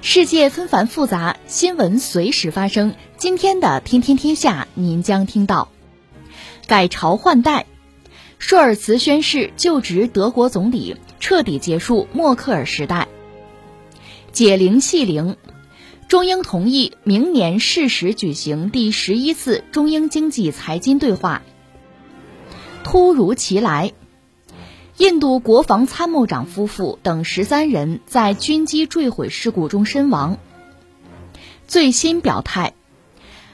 世界纷繁复杂，新闻随时发生。今天的《天天天下》，您将听到：改朝换代，舒尔茨宣誓就职德国总理，彻底结束默克尔时代；解铃系铃，中英同意明年适时举行第十一次中英经济财经对话。突如其来。印度国防参谋长夫妇等十三人在军机坠毁事故中身亡。最新表态，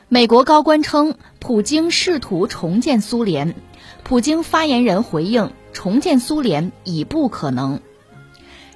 美国高官称普京试图重建苏联，普京发言人回应重建苏联已不可能。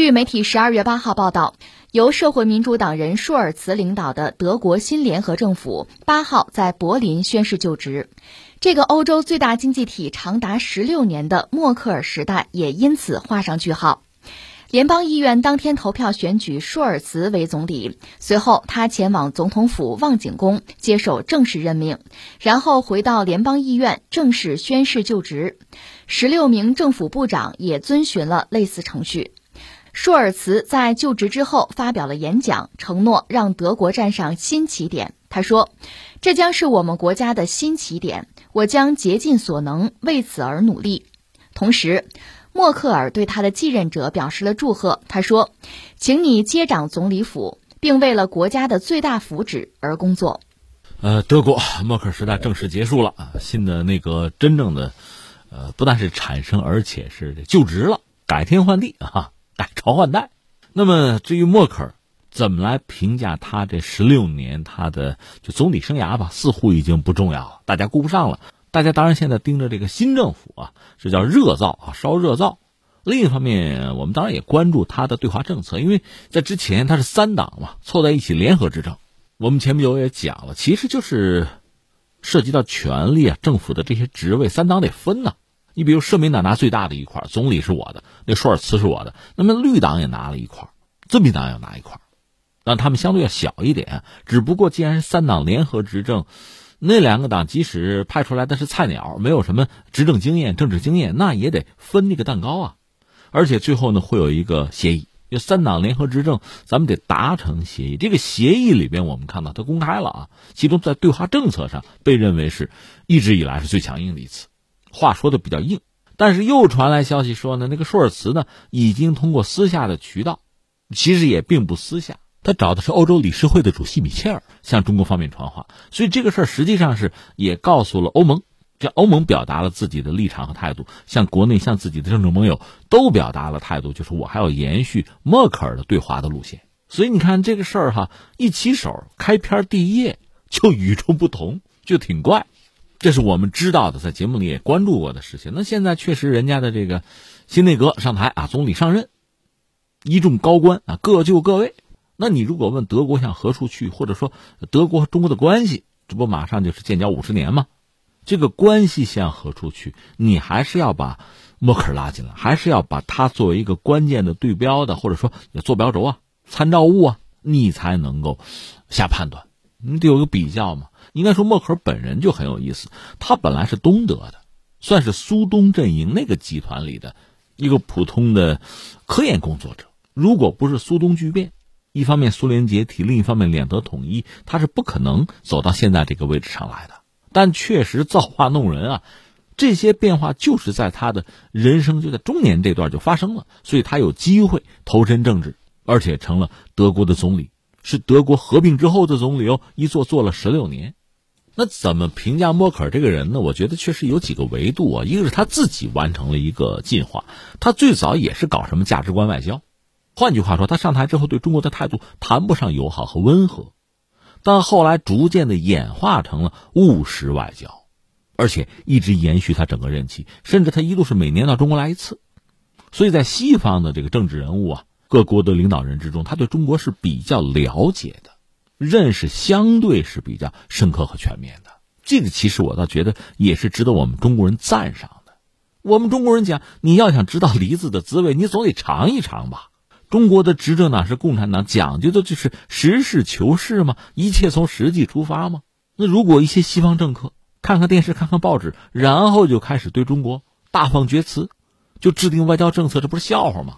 据媒体十二月八号报道，由社会民主党人舒尔茨领导的德国新联合政府八号在柏林宣誓就职，这个欧洲最大经济体长达十六年的默克尔时代也因此画上句号。联邦议院当天投票选举舒尔茨为总理，随后他前往总统府望景宫接受正式任命，然后回到联邦议院正式宣誓就职。十六名政府部长也遵循了类似程序。舒尔茨在就职之后发表了演讲，承诺让德国站上新起点。他说：“这将是我们国家的新起点，我将竭尽所能为此而努力。”同时，默克尔对他的继任者表示了祝贺。他说：“请你接掌总理府，并为了国家的最大福祉而工作。”呃，德国默克尔时代正式结束了啊，新的内阁真正的，呃，不但是产生，而且是就职了，改天换地啊。改朝换代，那么至于默克尔怎么来评价他这十六年他的就总理生涯吧，似乎已经不重要了，大家顾不上了。大家当然现在盯着这个新政府啊，这叫热造啊，烧热造。另一方面，我们当然也关注他的对华政策，因为在之前他是三党嘛，凑在一起联合执政。我们前不久也讲了，其实就是涉及到权力啊，政府的这些职位，三党得分呐。你比如社民党拿最大的一块，总理是我的，那舒尔茨是我的。那么绿党也拿了一块，自民党也拿一块，但他们相对要小一点。只不过既然是三党联合执政，那两个党即使派出来的是菜鸟，没有什么执政经验、政治经验，那也得分那个蛋糕啊。而且最后呢，会有一个协议，就三党联合执政，咱们得达成协议。这个协议里边，我们看到它公开了啊，其中在对华政策上被认为是一直以来是最强硬的一次。话说的比较硬，但是又传来消息说呢，那个舒尔茨呢已经通过私下的渠道，其实也并不私下，他找的是欧洲理事会的主席米切尔向中国方面传话，所以这个事儿实际上是也告诉了欧盟，这欧盟表达了自己的立场和态度，向国内向自己的政治盟友都表达了态度，就是我还要延续默克尔的对华的路线。所以你看这个事儿哈，一起手开篇第一页就与众不同，就挺怪。这是我们知道的，在节目里也关注过的事情。那现在确实，人家的这个新内阁上台啊，总理上任，一众高官啊各就各位。那你如果问德国向何处去，或者说德国和中国的关系，这不马上就是建交五十年吗？这个关系向何处去？你还是要把默克尔拉进来，还是要把他作为一个关键的对标的，或者说坐标轴啊、参照物啊，你才能够下判断。你得有个比较嘛。应该说，默克尔本人就很有意思。他本来是东德的，算是苏东阵营那个集团里的一个普通的科研工作者。如果不是苏东巨变，一方面苏联解体，另一方面两德统一，他是不可能走到现在这个位置上来的。但确实造化弄人啊，这些变化就是在他的人生就在中年这段就发生了，所以他有机会投身政治，而且成了德国的总理。是德国合并之后的总理哦，一做做了十六年。那怎么评价默克尔这个人呢？我觉得确实有几个维度啊。一个是他自己完成了一个进化，他最早也是搞什么价值观外交，换句话说，他上台之后对中国的态度谈不上友好和温和，但后来逐渐的演化成了务实外交，而且一直延续他整个任期，甚至他一度是每年到中国来一次。所以在西方的这个政治人物啊，各国的领导人之中，他对中国是比较了解的。认识相对是比较深刻和全面的，这个其实我倒觉得也是值得我们中国人赞赏的。我们中国人讲，你要想知道梨子的滋味，你总得尝一尝吧。中国的执政党是共产党，讲究的就是实事求是嘛，一切从实际出发嘛。那如果一些西方政客看看电视、看看报纸，然后就开始对中国大放厥词，就制定外交政策，这不是笑话吗？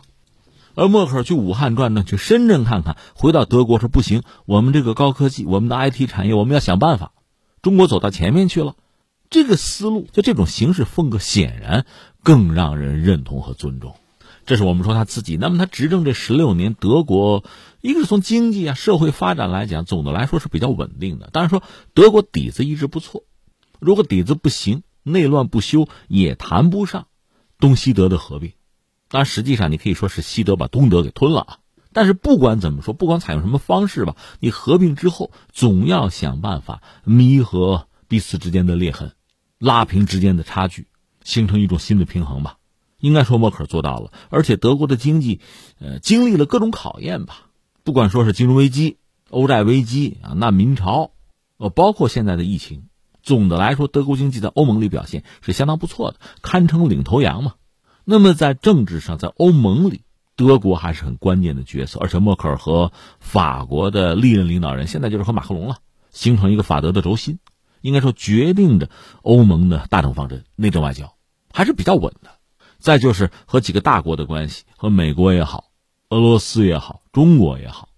而默克尔去武汉转转，去深圳看看，回到德国说不行，我们这个高科技，我们的 IT 产业，我们要想办法。中国走到前面去了，这个思路就这种形式风格，显然更让人认同和尊重。这是我们说他自己。那么他执政这十六年，德国一个是从经济啊、社会发展来讲，总的来说是比较稳定的。当然说德国底子一直不错，如果底子不行，内乱不休，也谈不上东西德的合并。当然，实际上你可以说是西德把东德给吞了啊。但是不管怎么说，不管采用什么方式吧，你合并之后总要想办法弥合彼此之间的裂痕，拉平之间的差距，形成一种新的平衡吧。应该说默克尔做到了，而且德国的经济，呃，经历了各种考验吧。不管说是金融危机、欧债危机啊、难民潮，呃，包括现在的疫情，总的来说，德国经济在欧盟里表现是相当不错的，堪称领头羊嘛。那么在政治上，在欧盟里，德国还是很关键的角色。而且默克尔和法国的历任领导人，现在就是和马克龙了，形成一个法德的轴心，应该说决定着欧盟的大政方针、内政外交还是比较稳的。再就是和几个大国的关系，和美国也好，俄罗斯也好，中国也好。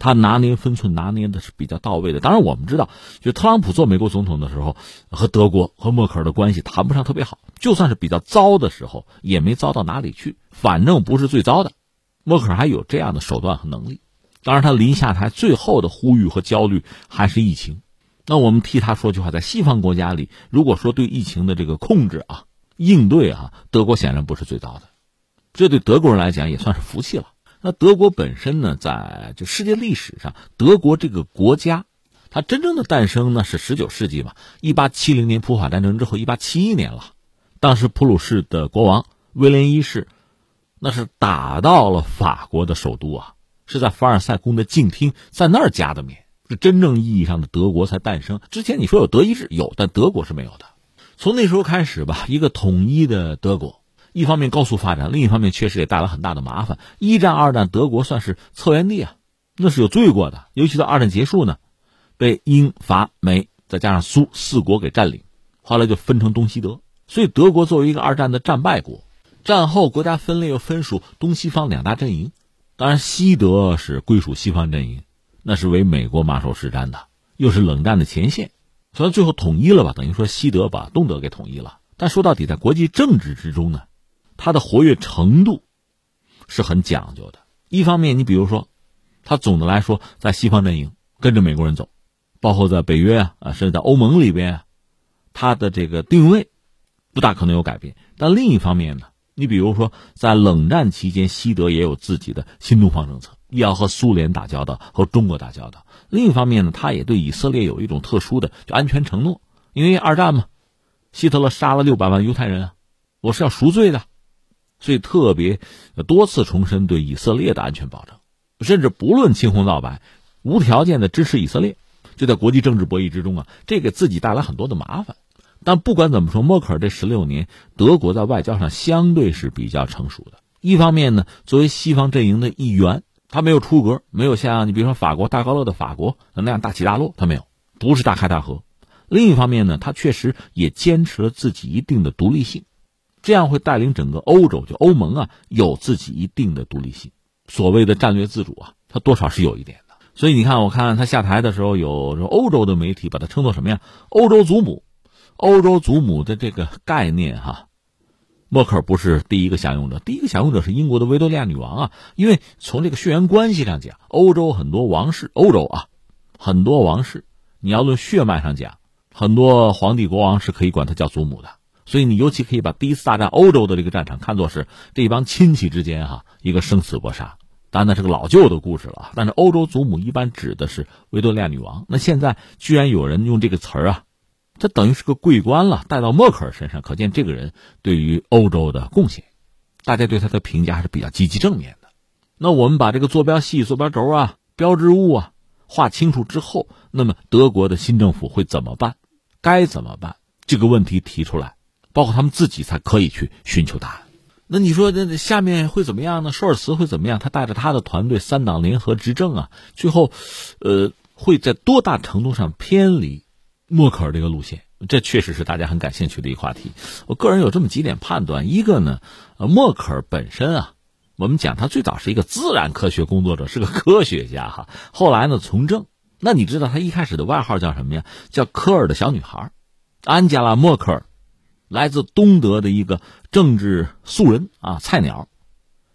他拿捏分寸拿捏的是比较到位的。当然，我们知道，就特朗普做美国总统的时候，和德国和默克尔的关系谈不上特别好。就算是比较糟的时候，也没糟到哪里去，反正不是最糟的。默克尔还有这样的手段和能力。当然，他临下台最后的呼吁和焦虑还是疫情。那我们替他说句话，在西方国家里，如果说对疫情的这个控制啊、应对啊，德国显然不是最糟的。这对德国人来讲也算是福气了。那德国本身呢，在就世界历史上，德国这个国家，它真正的诞生呢是十九世纪嘛，一八七零年普法战争之后，一八七一年了，当时普鲁士的国王威廉一世，那是打到了法国的首都啊，是在凡尔赛宫的静厅，在那儿加的冕，是真正意义上的德国才诞生。之前你说有德意志有，但德国是没有的。从那时候开始吧，一个统一的德国。一方面高速发展，另一方面确实也带来很大的麻烦。一战、二战，德国算是策源地啊，那是有罪过的。尤其到二战结束呢，被英法美再加上苏四国给占领，后来就分成东西德。所以德国作为一个二战的战败国，战后国家分裂又分属东西方两大阵营。当然，西德是归属西方阵营，那是为美国马首是瞻的，又是冷战的前线。虽然最后统一了吧，等于说西德把东德给统一了。但说到底，在国际政治之中呢。它的活跃程度是很讲究的。一方面，你比如说，它总的来说在西方阵营跟着美国人走，包括在北约啊啊，甚至在欧盟里边啊，它的这个定位不大可能有改变。但另一方面呢，你比如说在冷战期间，西德也有自己的新东方政策，要和苏联打交道，和中国打交道。另一方面呢，他也对以色列有一种特殊的就安全承诺，因为二战嘛，希特勒杀了六百万犹太人啊，我是要赎罪的。所以特别多次重申对以色列的安全保证，甚至不论青红皂白，无条件的支持以色列。就在国际政治博弈之中啊，这给自己带来很多的麻烦。但不管怎么说，默克尔这十六年，德国在外交上相对是比较成熟的。一方面呢，作为西方阵营的一员，他没有出格，没有像你比如说法国大高乐的法国那样大起大落，他没有，不是大开大合。另一方面呢，他确实也坚持了自己一定的独立性。这样会带领整个欧洲，就欧盟啊，有自己一定的独立性，所谓的战略自主啊，它多少是有一点的。所以你看，我看他下台的时候，有欧洲的媒体把他称作什么呀？欧洲祖母，欧洲祖母的这个概念哈，默克尔不是第一个享用者，第一个享用者是英国的维多利亚女王啊。因为从这个血缘关系上讲，欧洲很多王室，欧洲啊，很多王室，你要论血脉上讲，很多皇帝国王是可以管他叫祖母的。所以你尤其可以把第一次大战欧洲的这个战场看作是这一帮亲戚之间哈一个生死搏杀。当然那是个老旧的故事了，但是欧洲祖母一般指的是维多利亚女王。那现在居然有人用这个词儿啊。这等于是个桂冠了，带到默克尔身上，可见这个人对于欧洲的贡献，大家对他的评价还是比较积极正面的。那我们把这个坐标系、坐标轴啊、标志物啊画清楚之后，那么德国的新政府会怎么办？该怎么办？这个问题提出来，包括他们自己才可以去寻求答案。那你说，那下面会怎么样呢？舒尔茨会怎么样？他带着他的团队三党联合执政啊，最后，呃，会在多大程度上偏离？默克尔这个路线，这确实是大家很感兴趣的一个话题。我个人有这么几点判断：一个呢，默克尔本身啊，我们讲他最早是一个自然科学工作者，是个科学家哈。后来呢，从政。那你知道他一开始的外号叫什么呀？叫科尔的小女孩，安吉拉·默克尔，来自东德的一个政治素人啊，菜鸟，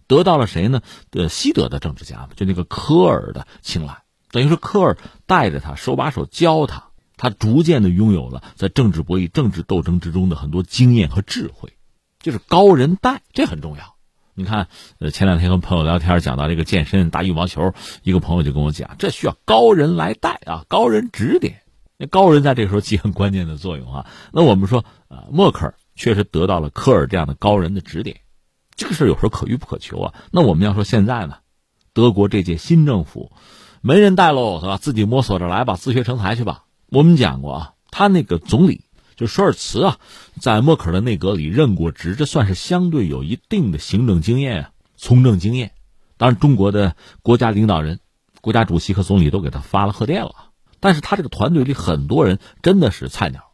得到了谁呢？呃西德的政治家就那个科尔的青睐，等于说科尔带着他，手把手教他。他逐渐的拥有了在政治博弈、政治斗争之中的很多经验和智慧，就是高人带，这很重要。你看，呃，前两天和朋友聊天，讲到这个健身、打羽毛球，一个朋友就跟我讲，这需要高人来带啊，高人指点。那高人在这个时候起很关键的作用啊。那我们说，呃，默克尔确实得到了科尔这样的高人的指点，这个事有时候可遇不可求啊。那我们要说现在呢，德国这届新政府没人带喽，是吧？自己摸索着来吧，自学成才去吧。我们讲过啊，他那个总理就舒尔茨啊，在默克尔的内阁里任过职，这算是相对有一定的行政经验啊，从政经验。当然，中国的国家领导人、国家主席和总理都给他发了贺电了。但是他这个团队里很多人真的是菜鸟。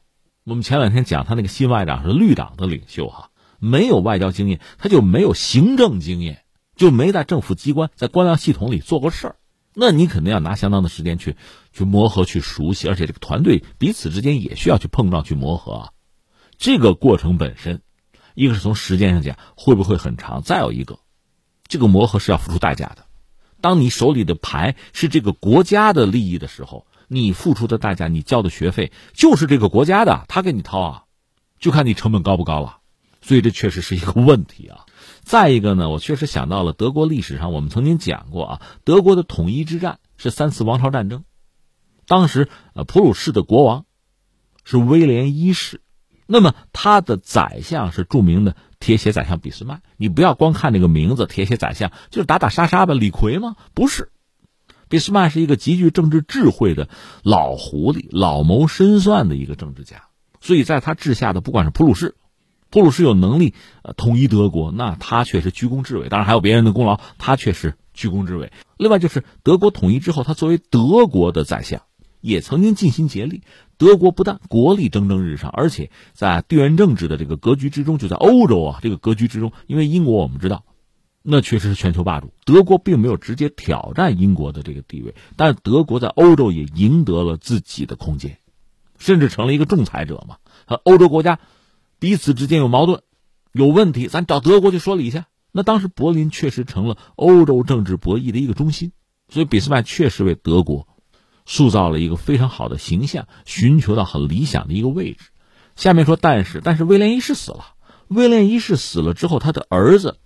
我们前两天讲他那个新外长是绿党的领袖哈，没有外交经验，他就没有行政经验，就没在政府机关、在官僚系统里做过事儿。那你肯定要拿相当的时间去去磨合、去熟悉，而且这个团队彼此之间也需要去碰撞、去磨合啊。这个过程本身，一个是从时间上讲会不会很长，再有一个，这个磨合是要付出代价的。当你手里的牌是这个国家的利益的时候，你付出的代价、你交的学费就是这个国家的，他给你掏啊，就看你成本高不高了。所以这确实是一个问题啊。再一个呢，我确实想到了德国历史上，我们曾经讲过啊，德国的统一之战是三次王朝战争，当时呃普鲁士的国王是威廉一世，那么他的宰相是著名的铁血宰相俾斯麦。你不要光看这个名字，铁血宰相就是打打杀杀吧，李逵吗？不是，俾斯麦是一个极具政治智慧的老狐狸，老谋深算的一个政治家，所以在他治下的不管是普鲁士。普鲁士有能力呃统一德国，那他却是居功至伟。当然还有别人的功劳，他却是居功至伟。另外就是德国统一之后，他作为德国的宰相，也曾经尽心竭力。德国不但国力蒸蒸日上，而且在地缘政治的这个格局之中，就在欧洲啊这个格局之中，因为英国我们知道，那确实是全球霸主。德国并没有直接挑战英国的这个地位，但德国在欧洲也赢得了自己的空间，甚至成了一个仲裁者嘛。和欧洲国家。彼此之间有矛盾，有问题，咱找德国去说理去。那当时柏林确实成了欧洲政治博弈的一个中心，所以俾斯麦确实为德国塑造了一个非常好的形象，寻求到很理想的一个位置。下面说，但是，但是威廉一世死了。威廉一世死了之后，他的儿子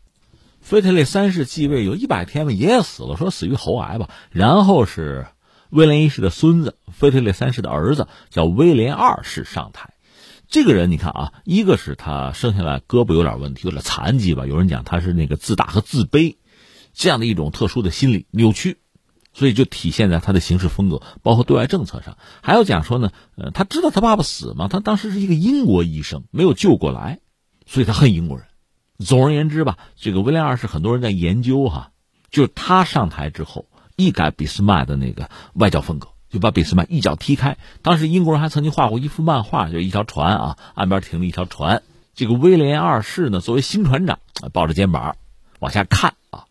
腓特烈三世继位，有一百天吧，也死了，说死于喉癌吧。然后是威廉一世的孙子腓特烈三世的儿子叫威廉二世上台。这个人你看啊，一个是他生下来胳膊有点问题，有点残疾吧。有人讲他是那个自大和自卑，这样的一种特殊的心理扭曲，所以就体现在他的行事风格，包括对外政策上。还有讲说呢，呃，他知道他爸爸死吗？他当时是一个英国医生，没有救过来，所以他恨英国人。总而言之吧，这个威廉二世很多人在研究哈，就是他上台之后一改俾斯麦的那个外交风格。就把俾斯麦一脚踢开。当时英国人还曾经画过一幅漫画，就一条船啊，岸边停了一条船。这个威廉二世呢，作为新船长，抱着肩膀往下看啊。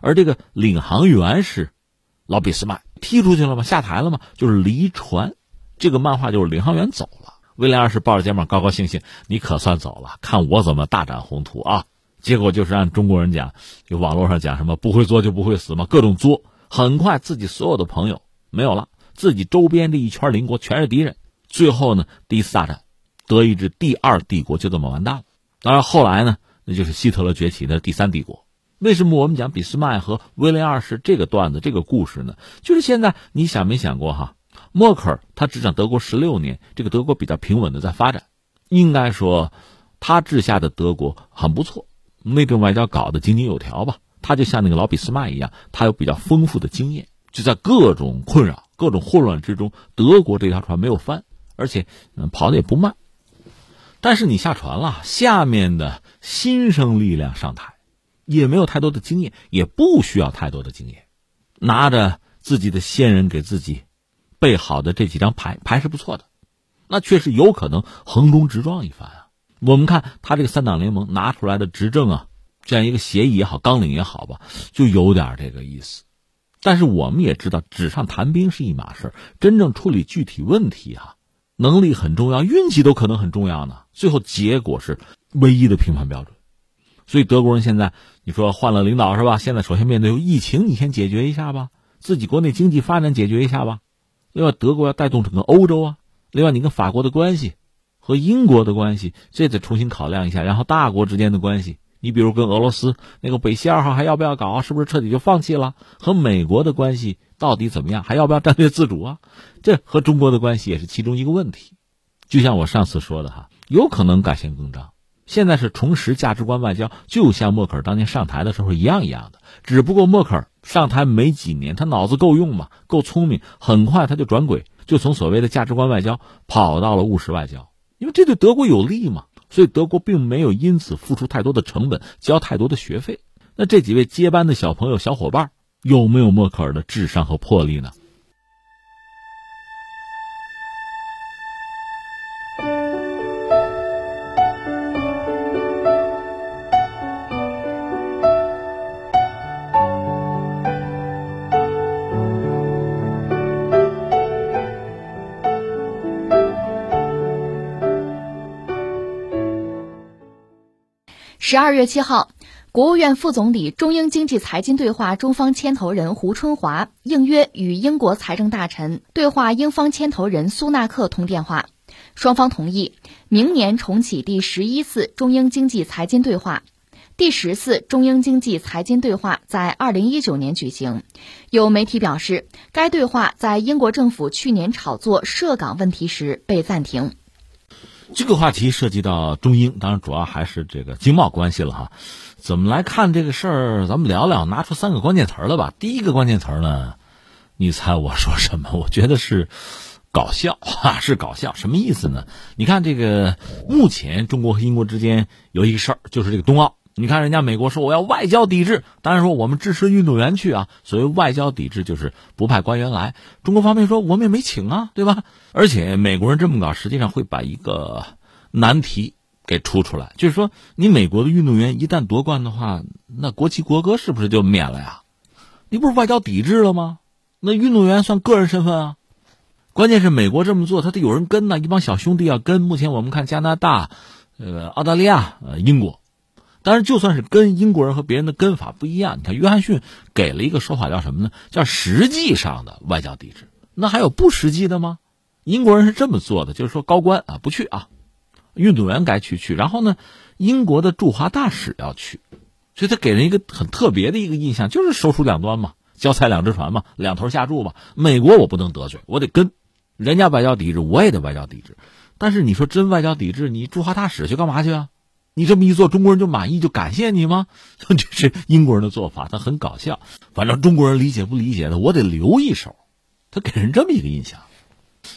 而这个领航员是老俾斯麦踢出去了吗？下台了吗？就是离船。这个漫画就是领航员走了，威廉二世抱着肩膀高高兴兴，你可算走了，看我怎么大展宏图啊！结果就是按中国人讲，就网络上讲什么不会作就不会死嘛，各种作。很快自己所有的朋友没有了，自己周边这一圈邻国全是敌人。最后呢，第一次大战，德意志第二帝国就这么完蛋了。当然后来呢，那就是希特勒崛起的第三帝国。为什么我们讲俾斯麦和威廉二世这个段子、这个故事呢？就是现在你想没想过哈？默克尔他执掌德国十六年，这个德国比较平稳的在发展，应该说他治下的德国很不错，内政外交搞得井井有条吧。他就像那个老俾斯麦一样，他有比较丰富的经验，就在各种困扰、各种混乱之中，德国这条船没有翻，而且嗯跑的也不慢。但是你下船了，下面的新生力量上台。也没有太多的经验，也不需要太多的经验，拿着自己的先人给自己备好的这几张牌，牌是不错的，那确实有可能横冲直撞一番啊。我们看他这个三党联盟拿出来的执政啊，这样一个协议也好，纲领也好吧，就有点这个意思。但是我们也知道，纸上谈兵是一码事真正处理具体问题哈，能力很重要，运气都可能很重要呢。最后结果是唯一的评判标准。所以德国人现在，你说换了领导是吧？现在首先面对疫情，你先解决一下吧，自己国内经济发展解决一下吧。另外，德国要带动整个欧洲啊。另外，你跟法国的关系和英国的关系，这得重新考量一下。然后，大国之间的关系，你比如跟俄罗斯那个北溪二号还要不要搞？是不是彻底就放弃了？和美国的关系到底怎么样？还要不要战略自主啊？这和中国的关系也是其中一个问题。就像我上次说的哈，有可能改弦更张。现在是重拾价值观外交，就像默克尔当年上台的时候一样一样的。只不过默克尔上台没几年，他脑子够用嘛，够聪明，很快他就转轨，就从所谓的价值观外交跑到了务实外交，因为这对德国有利嘛。所以德国并没有因此付出太多的成本，交太多的学费。那这几位接班的小朋友、小伙伴有没有默克尔的智商和魄力呢？十二月七号，国务院副总理、中英经济财经对话中方牵头人胡春华应约与英国财政大臣、对话英方牵头人苏纳克通电话，双方同意明年重启第十一次中英经济财经对话，第十次中英经济财经对话在二零一九年举行。有媒体表示，该对话在英国政府去年炒作涉港问题时被暂停。这个话题涉及到中英，当然主要还是这个经贸关系了哈。怎么来看这个事儿？咱们聊聊，拿出三个关键词儿了吧。第一个关键词儿呢，你猜我说什么？我觉得是搞笑哈，是搞笑。什么意思呢？你看这个，目前中国和英国之间有一个事儿，就是这个冬奥。你看，人家美国说我要外交抵制，当然说我们支持运动员去啊。所谓外交抵制，就是不派官员来。中国方面说我们也没请啊，对吧？而且美国人这么搞，实际上会把一个难题给出出来，就是说，你美国的运动员一旦夺冠的话，那国旗国歌是不是就免了呀？你不是外交抵制了吗？那运动员算个人身份啊。关键是美国这么做，他得有人跟呢，一帮小兄弟要跟。目前我们看加拿大、呃澳大利亚、呃英国。但是，就算是跟英国人和别人的跟法不一样，你看约翰逊给了一个说法，叫什么呢？叫实际上的外交抵制。那还有不实际的吗？英国人是这么做的，就是说高官啊不去啊，运动员该去去。然后呢，英国的驻华大使要去，所以他给人一个很特别的一个印象，就是手鼠两端嘛，交菜两只船嘛，两头下注吧。美国我不能得罪，我得跟人家外交抵制，我也得外交抵制。但是你说真外交抵制，你驻华大使去干嘛去啊？你这么一做，中国人就满意就感谢你吗？这是英国人的做法，他很搞笑。反正中国人理解不理解的，我得留一手。他给人这么一个印象。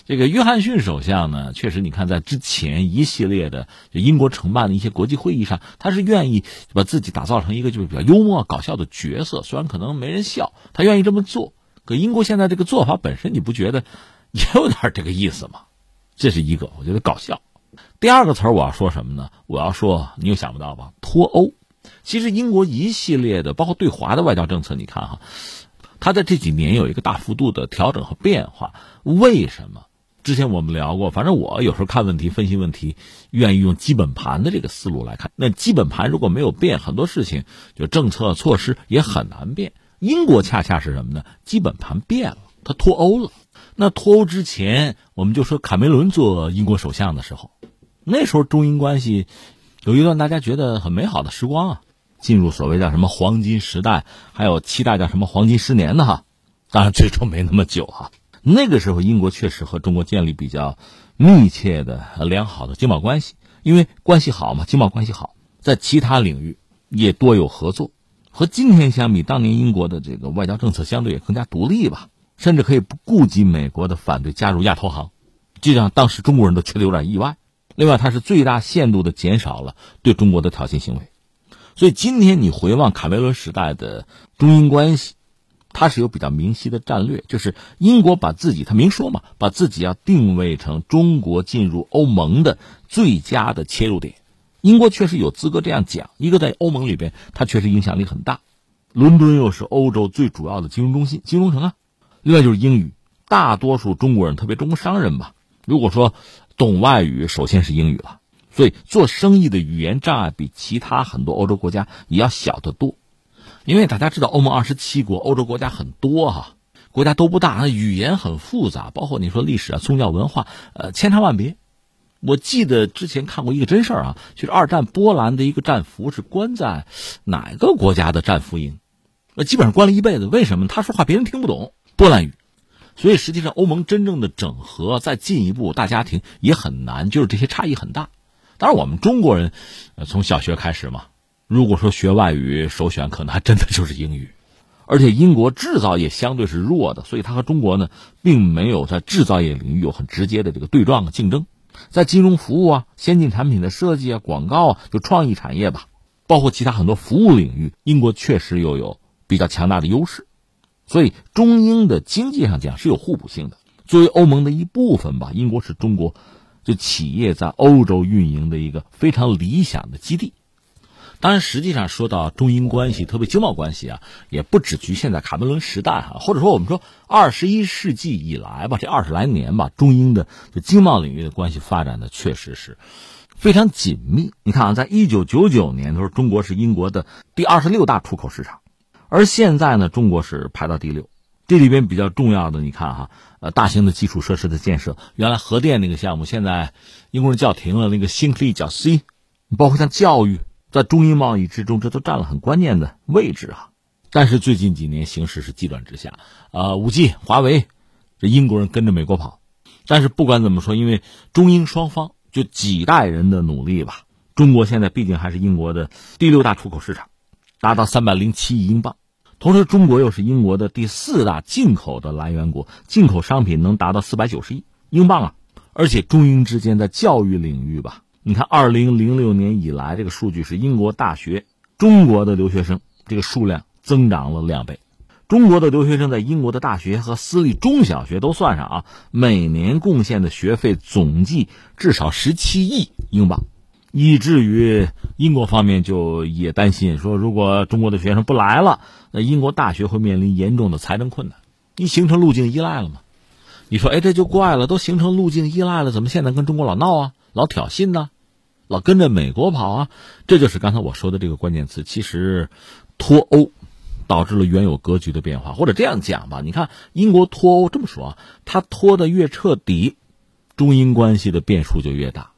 这个约翰逊首相呢，确实，你看在之前一系列的就英国承办的一些国际会议上，他是愿意把自己打造成一个就是比较幽默搞笑的角色。虽然可能没人笑，他愿意这么做。可英国现在这个做法本身，你不觉得也有点这个意思吗？这是一个，我觉得搞笑。第二个词儿我要说什么呢？我要说，你又想不到吧？脱欧。其实英国一系列的，包括对华的外交政策，你看哈，它在这几年有一个大幅度的调整和变化。为什么？之前我们聊过，反正我有时候看问题、分析问题，愿意用基本盘的这个思路来看。那基本盘如果没有变，很多事情就政策措施也很难变。英国恰恰是什么呢？基本盘变了，它脱欧了。那脱欧之前，我们就说卡梅伦做英国首相的时候，那时候中英关系有一段大家觉得很美好的时光啊，进入所谓叫什么黄金时代，还有期待叫什么黄金十年的哈。当然最终没那么久哈。那个时候，英国确实和中国建立比较密切的、良好的经贸关系，因为关系好嘛，经贸关系好，在其他领域也多有合作。和今天相比，当年英国的这个外交政策相对也更加独立吧，甚至可以不顾及美国的反对加入亚投行，这让当时中国人都觉得有点意外。另外，它是最大限度的减少了对中国的挑衅行为，所以今天你回望卡梅伦时代的中英关系。它是有比较明晰的战略，就是英国把自己，他明说嘛，把自己要定位成中国进入欧盟的最佳的切入点。英国确实有资格这样讲，一个在欧盟里边，它确实影响力很大。伦敦又是欧洲最主要的金融中心、金融城啊。另外就是英语，大多数中国人，特别中国商人吧，如果说懂外语，首先是英语了。所以做生意的语言障碍比其他很多欧洲国家也要小得多。因为大家知道，欧盟二十七国，欧洲国家很多哈，国家都不大，语言很复杂，包括你说历史啊、宗教文化，呃，千差万别。我记得之前看过一个真事儿啊，就是二战波兰的一个战俘是关在哪个国家的战俘营，那基本上关了一辈子。为什么？他说话别人听不懂波兰语，所以实际上欧盟真正的整合再进一步，大家庭也很难，就是这些差异很大。当然，我们中国人，呃，从小学开始嘛。如果说学外语首选，可能还真的就是英语，而且英国制造业相对是弱的，所以它和中国呢，并没有在制造业领域有很直接的这个对撞竞争。在金融服务啊、先进产品的设计啊、广告啊，就创意产业吧，包括其他很多服务领域，英国确实又有比较强大的优势。所以中英的经济上讲是有互补性的。作为欧盟的一部分吧，英国是中国就企业在欧洲运营的一个非常理想的基地。当然，实际上说到中英关系，特别经贸关系啊，也不只局限在卡梅伦时代哈，或者说我们说二十一世纪以来吧，这二十来年吧，中英的就经贸领域的关系发展的确实是非常紧密。你看啊，在一九九九年的时候，中国是英国的第二十六大出口市场，而现在呢，中国是排到第六。这里边比较重要的，你看哈，呃，大型的基础设施的建设，原来核电那个项目，现在英国人叫停了，那个新力叫 C，包括像教育。在中英贸易之中，这都占了很关键的位置啊。但是最近几年形势是急转直下，啊，五 G、华为，这英国人跟着美国跑。但是不管怎么说，因为中英双方就几代人的努力吧，中国现在毕竟还是英国的第六大出口市场，达到三百零七亿英镑。同时，中国又是英国的第四大进口的来源国，进口商品能达到四百九十亿英镑啊。而且中英之间在教育领域吧。你看，二零零六年以来，这个数据是英国大学中国的留学生这个数量增长了两倍。中国的留学生在英国的大学和私立中小学都算上啊，每年贡献的学费总计至少十七亿英镑，以至于英国方面就也担心说，如果中国的学生不来了，那英国大学会面临严重的财政困难，你形成路径依赖了吗？你说，哎，这就怪了，都形成路径依赖了，怎么现在跟中国老闹啊，老挑衅呢？老跟着美国跑啊，这就是刚才我说的这个关键词。其实，脱欧导致了原有格局的变化，或者这样讲吧，你看英国脱欧这么说啊，它脱的越彻底，中英关系的变数就越大。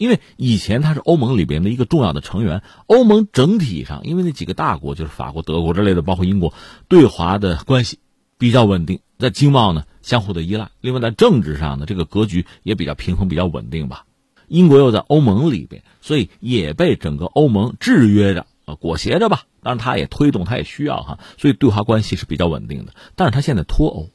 因为以前它是欧盟里边的一个重要的成员，欧盟整体上因为那几个大国就是法国、德国之类的，包括英国，对华的关系比较稳定，在经贸呢相互的依赖，另外在政治上呢这个格局也比较平衡、比较稳定吧。英国又在欧盟里边，所以也被整个欧盟制约着，呃，裹挟着吧。当然，他也推动，他也需要哈，所以对华关系是比较稳定的。但是他现在脱欧，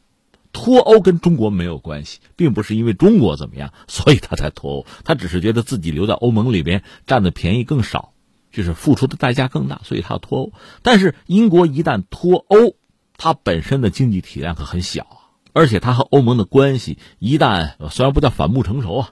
脱欧跟中国没有关系，并不是因为中国怎么样，所以他才脱欧。他只是觉得自己留在欧盟里边占的便宜更少，就是付出的代价更大，所以他要脱欧。但是英国一旦脱欧，它本身的经济体量可很小啊，而且它和欧盟的关系一旦虽然不叫反目成仇啊。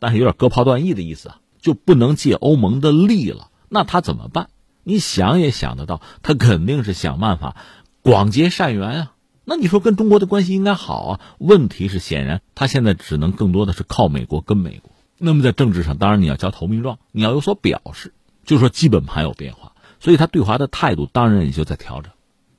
但是有点割袍断义的意思啊，就不能借欧盟的力了。那他怎么办？你想也想得到，他肯定是想办法广结善缘啊。那你说跟中国的关系应该好啊？问题是，显然他现在只能更多的是靠美国跟美国。那么在政治上，当然你要交投名状，你要有所表示，就是说基本盘有变化，所以他对华的态度当然也就在调整。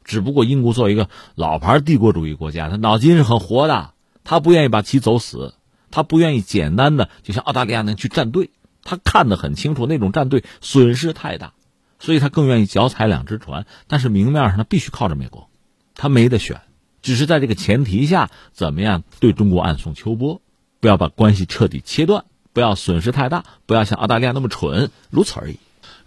只不过英国作为一个老牌帝国主义国家，他脑筋是很活的，他不愿意把棋走死，他不愿意简单的就像澳大利亚那样去站队，他看得很清楚，那种站队损失太大，所以他更愿意脚踩两只船。但是明面上他必须靠着美国，他没得选。只是在这个前提下，怎么样对中国暗送秋波，不要把关系彻底切断，不要损失太大，不要像澳大利亚那么蠢，如此而已。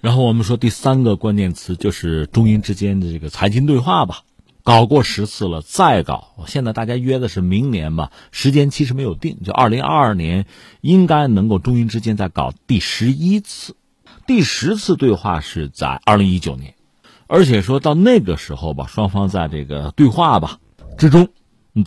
然后我们说第三个关键词就是中英之间的这个财经对话吧，搞过十次了，再搞。现在大家约的是明年吧，时间其实没有定，就二零二二年应该能够中英之间再搞第十一次，第十次对话是在二零一九年，而且说到那个时候吧，双方在这个对话吧。之中，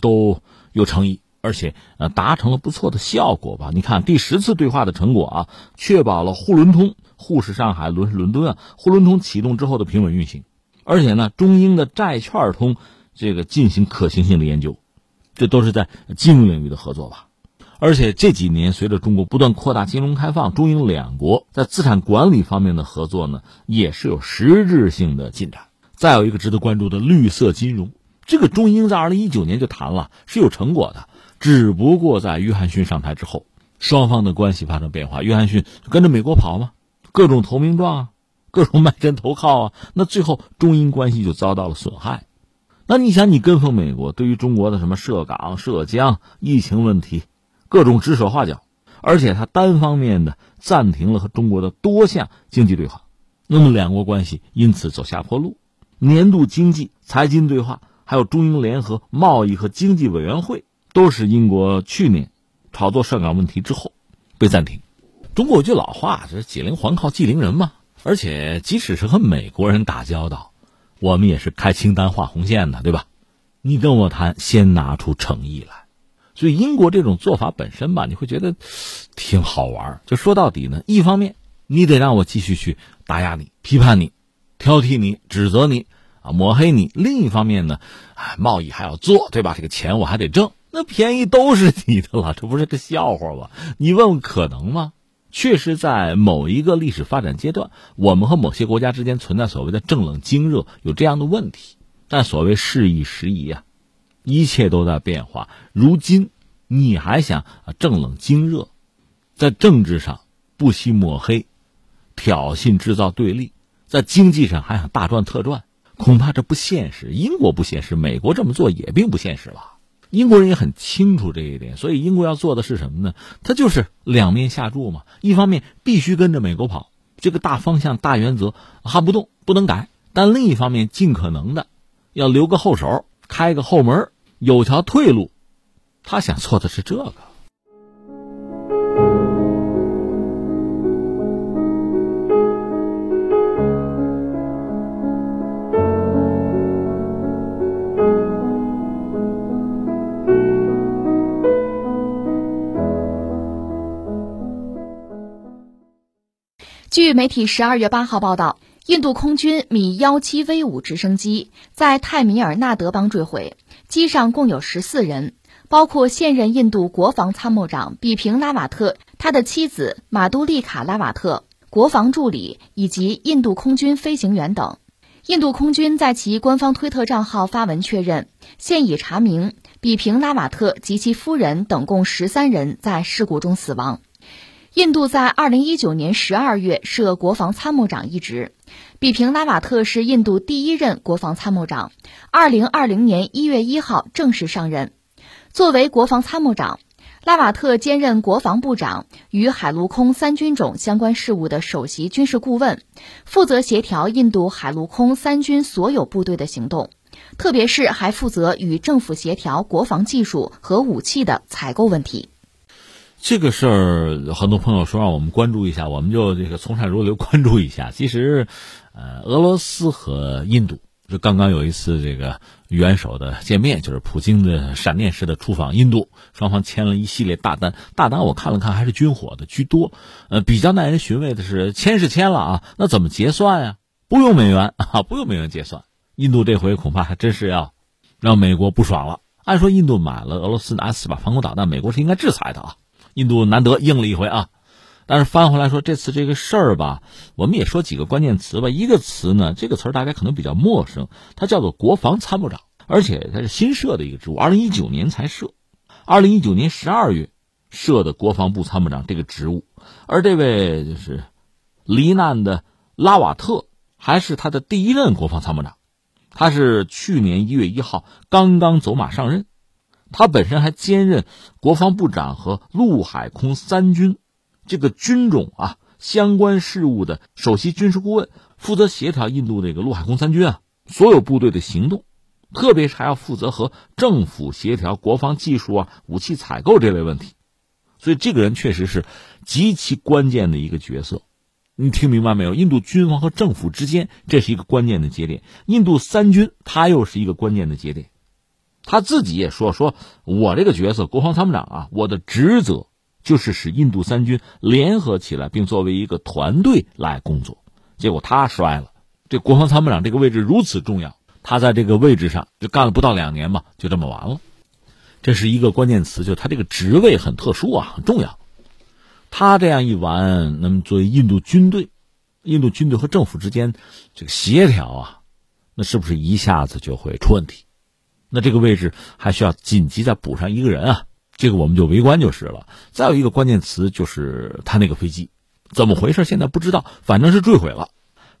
都有诚意，而且呃达成了不错的效果吧？你看第十次对话的成果啊，确保了沪伦通，沪是上海，伦是伦敦啊，沪伦通启动之后的平稳运行，而且呢，中英的债券通这个进行可行性的研究，这都是在金融领域的合作吧？而且这几年随着中国不断扩大金融开放，中英两国在资产管理方面的合作呢，也是有实质性的进展。再有一个值得关注的绿色金融。这个中英在二零一九年就谈了，是有成果的。只不过在约翰逊上台之后，双方的关系发生变化，约翰逊跟着美国跑嘛，各种投名状啊，各种卖身投靠啊，那最后中英关系就遭到了损害。那你想，你跟风美国，对于中国的什么涉港、涉疆、疫情问题，各种指手画脚，而且他单方面的暂停了和中国的多项经济对话，那么两国关系因此走下坡路。年度经济财经对话。还有中英联合贸易和经济委员会，都是英国去年炒作涉港问题之后被暂停。中国有句老话，就是解铃还靠系铃人嘛。而且即使是和美国人打交道，我们也是开清单画红线的，对吧？你跟我谈，先拿出诚意来。所以英国这种做法本身吧，你会觉得挺好玩。就说到底呢，一方面你得让我继续去打压你、批判你、挑剔你、指责你。抹黑你，另一方面呢，哎，贸易还要做，对吧？这个钱我还得挣，那便宜都是你的了，这不是个笑话吗？你问问可能吗？确实，在某一个历史发展阶段，我们和某些国家之间存在所谓的正冷经热，有这样的问题。但所谓事易时移啊，一切都在变化。如今你还想啊政冷经热，在政治上不惜抹黑、挑衅、制造对立，在经济上还想大赚特赚？恐怕这不现实，英国不现实，美国这么做也并不现实吧？英国人也很清楚这一点，所以英国要做的是什么呢？他就是两面下注嘛。一方面必须跟着美国跑，这个大方向、大原则哈不动，不能改；但另一方面，尽可能的要留个后手，开个后门，有条退路。他想做的是这个。据媒体十二月八号报道，印度空军米幺七 V 五直升机在泰米尔纳德邦坠毁，机上共有十四人，包括现任印度国防参谋长比平拉瓦特、他的妻子马杜丽卡拉瓦特、国防助理以及印度空军飞行员等。印度空军在其官方推特账号发文确认，现已查明比平拉瓦特及其夫人等共十三人在事故中死亡。印度在二零一九年十二月设国防参谋长一职，比平拉瓦特是印度第一任国防参谋长。二零二零年一月一号正式上任。作为国防参谋长，拉瓦特兼任国防部长与海陆空三军种相关事务的首席军事顾问，负责协调印度海陆空三军所有部队的行动，特别是还负责与政府协调国防技术和武器的采购问题。这个事儿，很多朋友说让我们关注一下，我们就这个从善如流关注一下。其实，呃，俄罗斯和印度就刚刚有一次这个元首的见面，就是普京的闪电式的出访印度，双方签了一系列大单。大单我看了看，还是军火的居多。呃，比较耐人寻味的是，签是签了啊，那怎么结算呀？不用美元啊，不用美元结算。印度这回恐怕还真是要让美国不爽了。按说印度买了俄罗斯的 S 四百防空导弹，美国是应该制裁的啊。印度难得应了一回啊，但是翻回来说这次这个事儿吧，我们也说几个关键词吧。一个词呢，这个词儿大家可能比较陌生，它叫做国防参谋长，而且它是新设的一个职务，二零一九年才设，二零一九年十二月设的国防部参谋长这个职务，而这位就是罹难的拉瓦特，还是他的第一任国防参谋长。他是去年一月一号刚刚走马上任，他本身还兼任国防部长和陆海空三军这个军种啊相关事务的首席军事顾问，负责协调印度这个陆海空三军啊所有部队的行动，特别是还要负责和政府协调国防技术啊武器采购这类问题，所以这个人确实是极其关键的一个角色。你听明白没有？印度军方和政府之间，这是一个关键的节点。印度三军，他又是一个关键的节点。他自己也说：“说我这个角色，国防参谋长啊，我的职责就是使印度三军联合起来，并作为一个团队来工作。”结果他摔了。这国防参谋长这个位置如此重要，他在这个位置上就干了不到两年嘛，就这么完了。这是一个关键词，就他这个职位很特殊啊，很重要。他这样一玩，那么作为印度军队，印度军队和政府之间这个协调啊，那是不是一下子就会出问题？那这个位置还需要紧急再补上一个人啊，这个我们就围观就是了。再有一个关键词就是他那个飞机怎么回事？现在不知道，反正是坠毁了。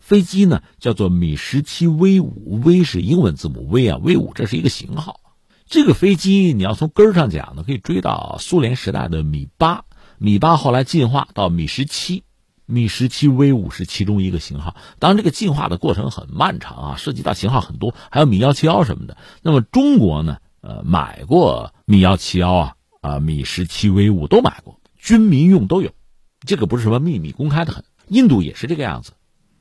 飞机呢叫做米十七 V 五，V 是英文字母 V 啊，V 五这是一个型号。这个飞机你要从根儿上讲呢，可以追到苏联时代的米八。米八后来进化到米十七，米十七 V 五是其中一个型号。当然，这个进化的过程很漫长啊，涉及到型号很多，还有米幺七幺什么的。那么中国呢？呃，买过米幺七幺啊，啊，米十七 V 五都买过，军民用都有，这个不是什么秘密，公开的很。印度也是这个样子，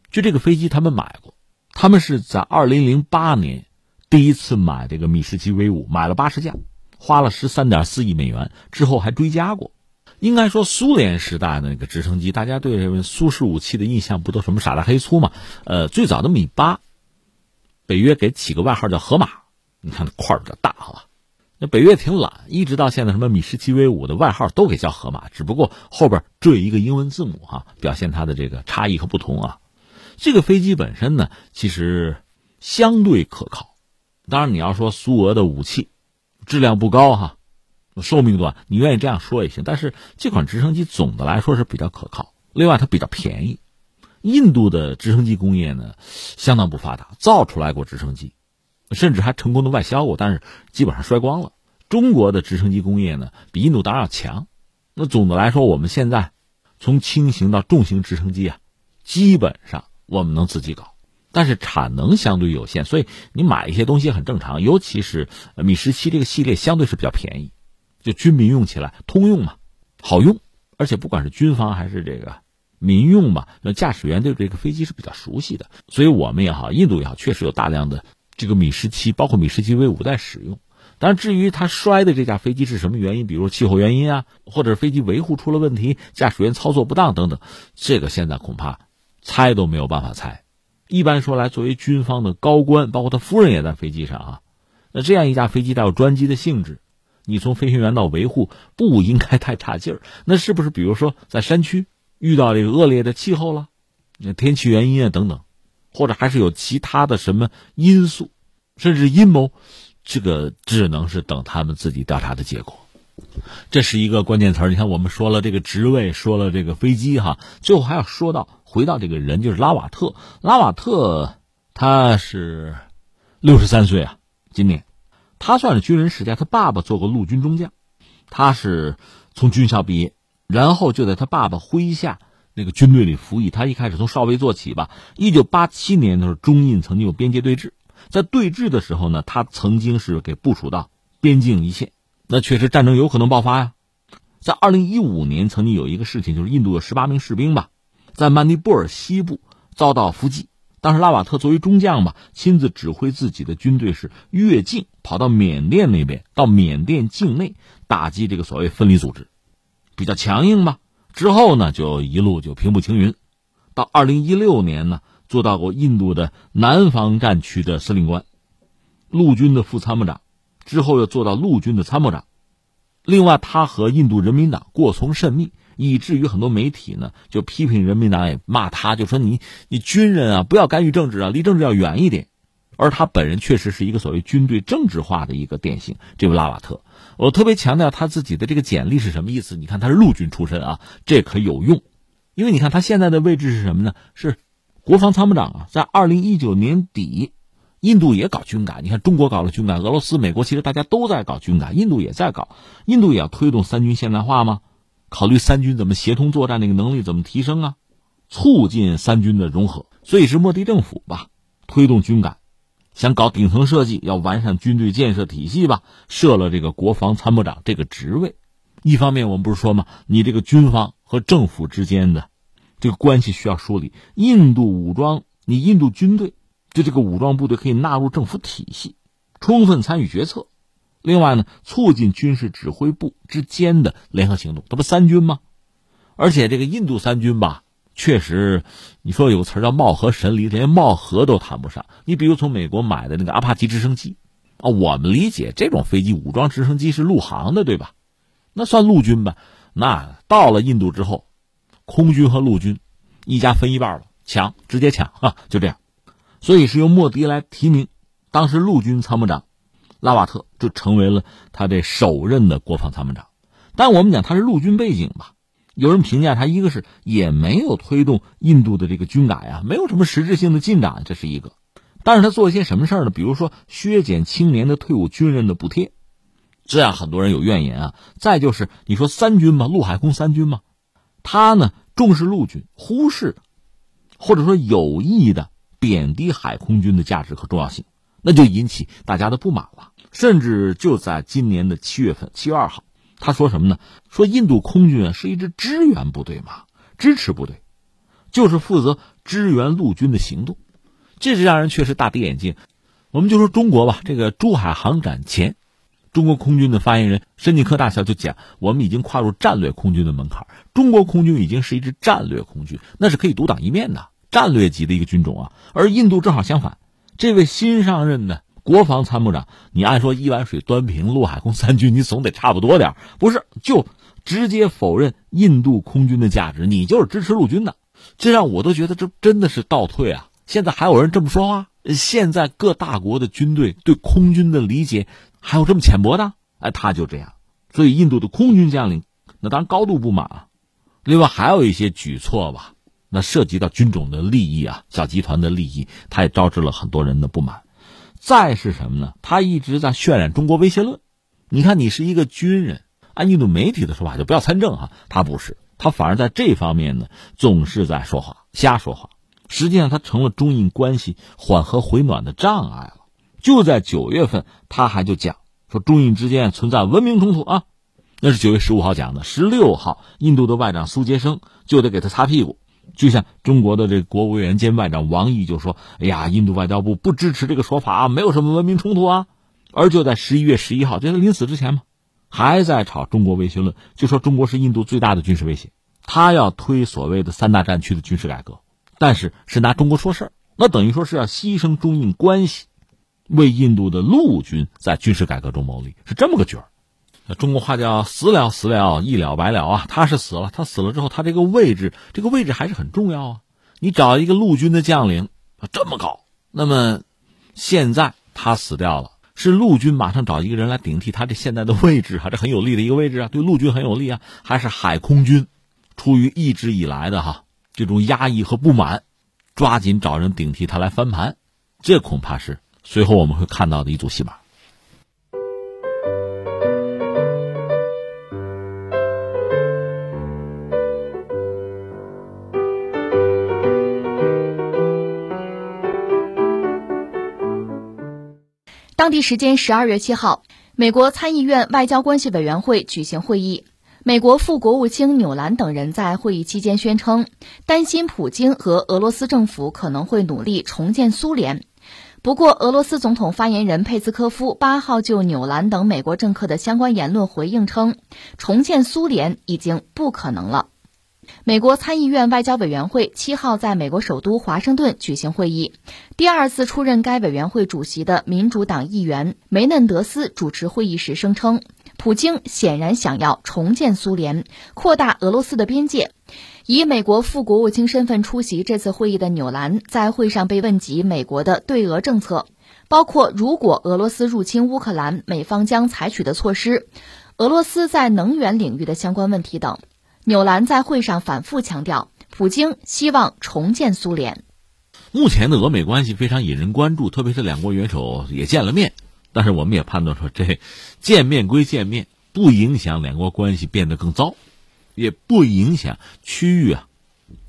就这个飞机他们买过，他们是在二零零八年第一次买这个米十七 V 五，买了八十架，花了十三点四亿美元，之后还追加过。应该说，苏联时代的那个直升机，大家对苏式武器的印象不都什么傻大黑粗嘛？呃，最早的米八，北约给起个外号叫河马，你看那块儿比较大，好吧？那北约挺懒，一直到现在什么米十七 V 五的外号都给叫河马，只不过后边缀一个英文字母哈，表现它的这个差异和不同啊。这个飞机本身呢，其实相对可靠，当然你要说苏俄的武器质量不高哈。寿命短，你愿意这样说也行。但是这款直升机总的来说是比较可靠，另外它比较便宜。印度的直升机工业呢相当不发达，造出来过直升机，甚至还成功的外销过，但是基本上摔光了。中国的直升机工业呢比印度当然要强。那总的来说，我们现在从轻型到重型直升机啊，基本上我们能自己搞，但是产能相对有限，所以你买一些东西很正常。尤其是米十七这个系列相对是比较便宜。就军民用起来通用嘛，好用，而且不管是军方还是这个民用吧，那驾驶员对这个飞机是比较熟悉的，所以我们也好，印度也好，确实有大量的这个米十七，包括米十七 V 五在使用。但是至于他摔的这架飞机是什么原因，比如气候原因啊，或者飞机维护出了问题，驾驶员操作不当等等，这个现在恐怕猜都没有办法猜。一般说来，作为军方的高官，包括他夫人也在飞机上啊，那这样一架飞机带有专机的性质。你从飞行员到维护不应该太差劲儿，那是不是？比如说在山区遇到这个恶劣的气候了，那天气原因啊等等，或者还是有其他的什么因素，甚至阴谋，这个只能是等他们自己调查的结果。这是一个关键词儿。你看，我们说了这个职位，说了这个飞机，哈，最后还要说到回到这个人，就是拉瓦特。拉瓦特他是六十三岁啊，今年。他算是军人世家，他爸爸做过陆军中将，他是从军校毕业，然后就在他爸爸麾下那个军队里服役。他一开始从少尉做起吧。一九八七年的时候，中印曾经有边界对峙，在对峙的时候呢，他曾经是给部署到边境一线。那确实战争有可能爆发呀。在二零一五年，曾经有一个事情，就是印度有十八名士兵吧，在曼尼布尔西部遭到伏击。当时拉瓦特作为中将吧，亲自指挥自己的军队是越境跑到缅甸那边，到缅甸境内打击这个所谓分离组织，比较强硬吧。之后呢，就一路就平步青云，到二零一六年呢，做到过印度的南方战区的司令官。陆军的副参谋长，之后又做到陆军的参谋长。另外，他和印度人民党过从甚密，以至于很多媒体呢就批评人民党，也骂他，就说你你军人啊，不要干预政治啊，离政治要远一点。而他本人确实是一个所谓军队政治化的一个典型。这位拉瓦特，我特别强调他自己的这个简历是什么意思？你看他是陆军出身啊，这可有用，因为你看他现在的位置是什么呢？是国防参谋长啊。在二零一九年底，印度也搞军改，你看中国搞了军改，俄罗斯、美国其实大家都在搞军改，印度也在搞。印度也要推动三军现代化吗？考虑三军怎么协同作战，那个能力怎么提升啊？促进三军的融合，所以是莫迪政府吧，推动军改。想搞顶层设计，要完善军队建设体系吧？设了这个国防参谋长这个职位，一方面我们不是说吗？你这个军方和政府之间的这个关系需要梳理。印度武装，你印度军队就这个武装部队可以纳入政府体系，充分参与决策。另外呢，促进军事指挥部之间的联合行动，这不三军吗？而且这个印度三军吧。确实，你说有个词叫“貌合神离”，连貌合都谈不上。你比如从美国买的那个阿帕奇直升机，啊，我们理解这种飞机武装直升机是陆航的，对吧？那算陆军吧。那到了印度之后，空军和陆军一家分一半了，抢直接抢啊，就这样。所以是由莫迪来提名，当时陆军参谋长拉瓦特就成为了他这首任的国防参谋长。但我们讲他是陆军背景吧。有人评价他，一个是也没有推动印度的这个军改啊，没有什么实质性的进展，这是一个。但是他做一些什么事儿呢？比如说削减青年的退伍军人的补贴，这样很多人有怨言啊。再就是你说三军嘛，陆海空三军嘛，他呢重视陆军，忽视或者说有意的贬低海空军的价值和重要性，那就引起大家的不满了。甚至就在今年的七月份，七月二号。他说什么呢？说印度空军啊是一支支援部队嘛，支持部队，就是负责支援陆军的行动，这是让人确实大跌眼镜。我们就说中国吧，这个珠海航展前，中国空军的发言人申进科大校就讲，我们已经跨入战略空军的门槛，中国空军已经是一支战略空军，那是可以独当一面的战略级的一个军种啊。而印度正好相反，这位新上任的。国防参谋长，你按说一碗水端平，陆海空三军你总得差不多点不是？就直接否认印度空军的价值，你就是支持陆军的，这让我都觉得这真的是倒退啊！现在还有人这么说话？现在各大国的军队对空军的理解还有这么浅薄的？哎，他就这样，所以印度的空军将领那当然高度不满啊。另外还有一些举措吧，那涉及到军种的利益啊，小集团的利益，他也招致了很多人的不满。再是什么呢？他一直在渲染中国威胁论。你看，你是一个军人，按印度媒体的说法，就不要参政哈。他不是，他反而在这方面呢，总是在说话，瞎说话。实际上，他成了中印关系缓和回暖的障碍了。就在九月份，他还就讲说，中印之间存在文明冲突啊。那是九月十五号讲的，十六号，印度的外长苏杰生就得给他擦屁股。就像中国的这国务委员兼外长王毅就说：“哎呀，印度外交部不支持这个说法啊，没有什么文明冲突啊。”而就在十一月十一号，就在临死之前嘛，还在炒中国威胁论，就说中国是印度最大的军事威胁，他要推所谓的三大战区的军事改革，但是是拿中国说事儿，那等于说是要牺牲中印关系，为印度的陆军在军事改革中谋利，是这么个角儿。中国话叫死了死了一了百了啊！他是死了，他死了之后，他这个位置，这个位置还是很重要啊。你找一个陆军的将领这么高，那么现在他死掉了，是陆军马上找一个人来顶替他这现在的位置啊，这很有利的一个位置啊，对陆军很有利啊。还是海空军出于一直以来的哈这种压抑和不满，抓紧找人顶替他来翻盘，这恐怕是随后我们会看到的一组戏码。当地时间十二月七号，美国参议院外交关系委员会举行会议。美国副国务卿纽兰等人在会议期间宣称，担心普京和俄罗斯政府可能会努力重建苏联。不过，俄罗斯总统发言人佩斯科夫八号就纽兰等美国政客的相关言论回应称，重建苏联已经不可能了。美国参议院外交委员会七号在美国首都华盛顿举行会议，第二次出任该委员会主席的民主党议员梅嫩德斯主持会议时声称，普京显然想要重建苏联，扩大俄罗斯的边界。以美国副国务卿身份出席这次会议的纽兰在会上被问及美国的对俄政策，包括如果俄罗斯入侵乌克兰，美方将采取的措施。俄罗斯在能源领域的相关问题等，纽兰在会上反复强调，普京希望重建苏联。目前的俄美关系非常引人关注，特别是两国元首也见了面，但是我们也判断说，这见面归见面，不影响两国关系变得更糟，也不影响区域啊，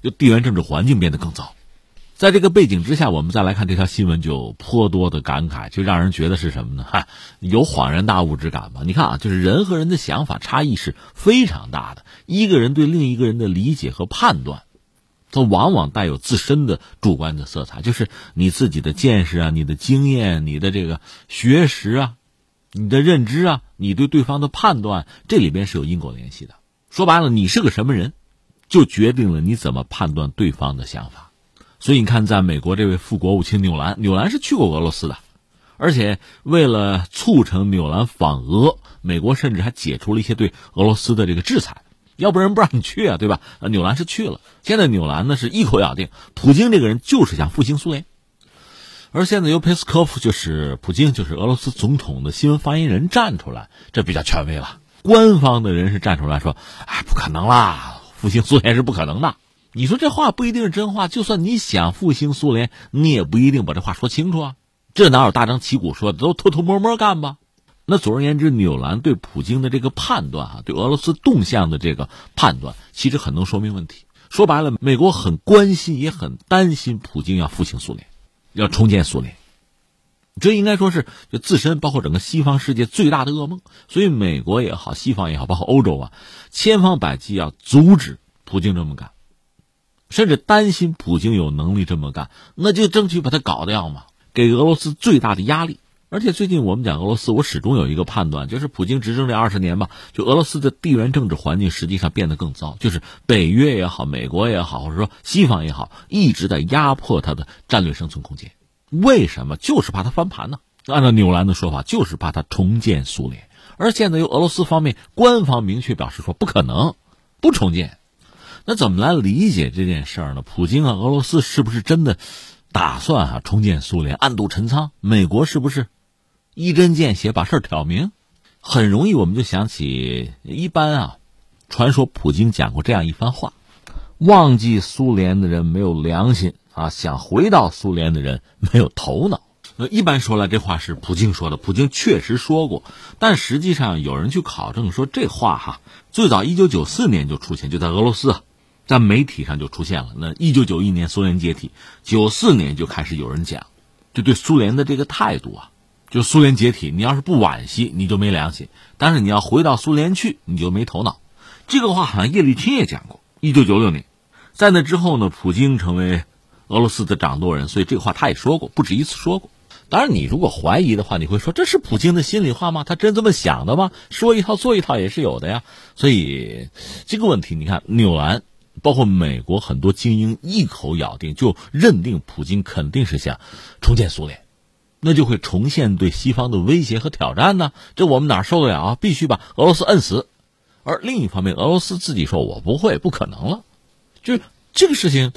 就地缘政治环境变得更糟。在这个背景之下，我们再来看这条新闻，就颇多的感慨，就让人觉得是什么呢？哈，有恍然大悟之感吧。你看啊，就是人和人的想法差异是非常大的，一个人对另一个人的理解和判断，它往往带有自身的主观的色彩，就是你自己的见识啊、你的经验、你的这个学识啊、你的认知啊、你对对方的判断，这里边是有因果联系的。说白了，你是个什么人，就决定了你怎么判断对方的想法。所以你看，在美国这位副国务卿纽兰，纽兰是去过俄罗斯的，而且为了促成纽兰访俄，美国甚至还解除了一些对俄罗斯的这个制裁，要不然不让你去啊，对吧？纽兰是去了。现在纽兰呢是一口咬定，普京这个人就是想复兴苏联，而现在由佩斯科夫就是普京就是俄罗斯总统的新闻发言人站出来，这比较权威了。官方的人是站出来说：“哎，不可能啦，复兴苏联是不可能的。”你说这话不一定是真话，就算你想复兴苏联，你也不一定把这话说清楚啊。这哪有大张旗鼓说的？都偷偷摸摸干吧。那总而言之，纽兰对普京的这个判断啊，对俄罗斯动向的这个判断，其实很能说明问题。说白了，美国很关心，也很担心普京要复兴苏联，要重建苏联。这应该说是就自身包括整个西方世界最大的噩梦。所以，美国也好，西方也好，包括欧洲啊，千方百计要阻止普京这么干。甚至担心普京有能力这么干，那就争取把他搞掉嘛，给俄罗斯最大的压力。而且最近我们讲俄罗斯，我始终有一个判断，就是普京执政这二十年吧，就俄罗斯的地缘政治环境实际上变得更糟，就是北约也好，美国也好，或者说西方也好，一直在压迫他的战略生存空间。为什么？就是怕他翻盘呢？按照纽兰的说法，就是怕他重建苏联。而现在由俄罗斯方面官方明确表示说，不可能，不重建。那怎么来理解这件事儿呢？普京啊，俄罗斯是不是真的打算啊重建苏联，暗度陈仓？美国是不是一针见血把事儿挑明？很容易我们就想起一般啊，传说普京讲过这样一番话：忘记苏联的人没有良心啊，想回到苏联的人没有头脑。那一般说来，这话是普京说的，普京确实说过，但实际上有人去考证说这话哈，最早一九九四年就出现，就在俄罗斯啊。在媒体上就出现了。那一九九一年苏联解体，九四年就开始有人讲，就对苏联的这个态度啊，就苏联解体，你要是不惋惜，你就没良心；但是你要回到苏联去，你就没头脑。这个话好像叶利钦也讲过。一九九六年，在那之后呢，普京成为俄罗斯的掌舵人，所以这个话他也说过，不止一次说过。当然，你如果怀疑的话，你会说这是普京的心里话吗？他真这么想的吗？说一套做一套也是有的呀。所以这个问题，你看纽兰。包括美国很多精英一口咬定，就认定普京肯定是想重建苏联，那就会重现对西方的威胁和挑战呢。这我们哪受得了啊？必须把俄罗斯摁死。而另一方面，俄罗斯自己说我不会，不可能了。就是这个事情，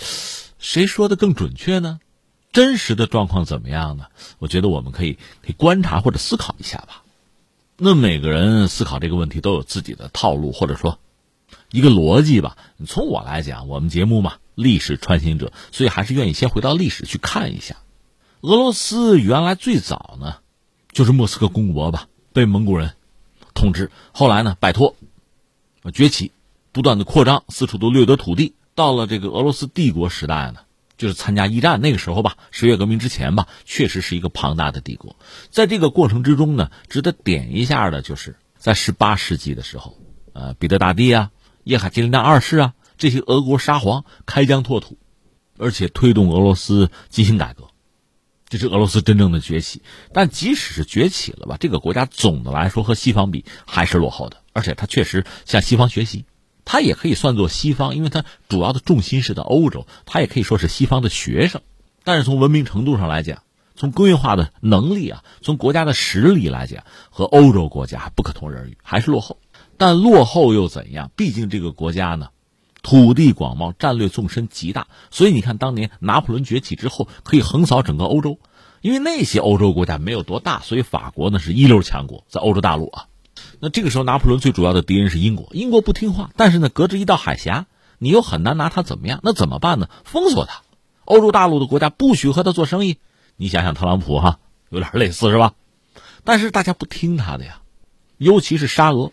谁说的更准确呢？真实的状况怎么样呢？我觉得我们可以可以观察或者思考一下吧。那每个人思考这个问题都有自己的套路，或者说。一个逻辑吧，从我来讲，我们节目嘛，历史穿行者，所以还是愿意先回到历史去看一下。俄罗斯原来最早呢，就是莫斯科公国吧，被蒙古人统治，后来呢摆脱，崛起，不断的扩张，四处都掠夺土地。到了这个俄罗斯帝国时代呢，就是参加一战那个时候吧，十月革命之前吧，确实是一个庞大的帝国。在这个过程之中呢，值得点一下的就是在十八世纪的时候，呃，彼得大帝啊。叶卡捷琳娜二世啊，这些俄国沙皇开疆拓土，而且推动俄罗斯进行改革，这是俄罗斯真正的崛起。但即使是崛起了吧，这个国家总的来说和西方比还是落后的，而且它确实向西方学习，它也可以算作西方，因为它主要的重心是在欧洲，它也可以说是西方的学生。但是从文明程度上来讲，从工业化的能力啊，从国家的实力来讲，和欧洲国家不可同日而语，还是落后。但落后又怎样？毕竟这个国家呢，土地广袤，战略纵深极大，所以你看，当年拿破仑崛起之后，可以横扫整个欧洲。因为那些欧洲国家没有多大，所以法国呢是一流强国，在欧洲大陆啊。那这个时候，拿破仑最主要的敌人是英国，英国不听话，但是呢，隔着一道海峡，你又很难拿他怎么样。那怎么办呢？封锁他，欧洲大陆的国家不许和他做生意。你想想，特朗普哈，有点类似是吧？但是大家不听他的呀，尤其是沙俄。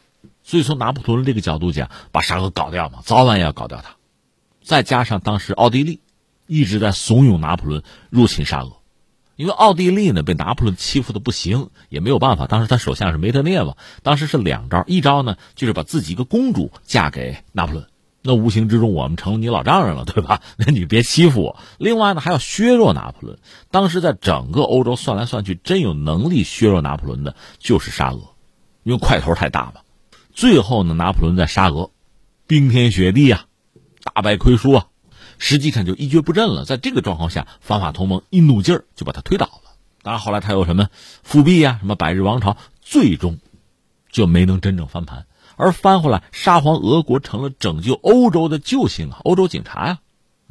所以从拿破仑这个角度讲，把沙俄搞掉嘛，早晚也要搞掉他。再加上当时奥地利一直在怂恿拿破仑入侵沙俄。因为奥地利呢被拿破仑欺负的不行，也没有办法。当时他首相是梅特涅嘛，当时是两招，一招呢就是把自己一个公主嫁给拿破仑，那无形之中我们成了你老丈人了，对吧？那你别欺负我。另外呢还要削弱拿破仑。当时在整个欧洲算来算去，真有能力削弱拿破仑的就是沙俄，因为块头太大嘛。最后呢，拿破仑在沙俄冰天雪地啊，大败亏输啊。实际上就一蹶不振了。在这个状况下，反法同盟一怒劲儿就把他推倒了。当然后来他有什么复辟呀，什么百日王朝，最终就没能真正翻盘。而翻回来，沙皇俄国成了拯救欧洲的救星啊，欧洲警察呀。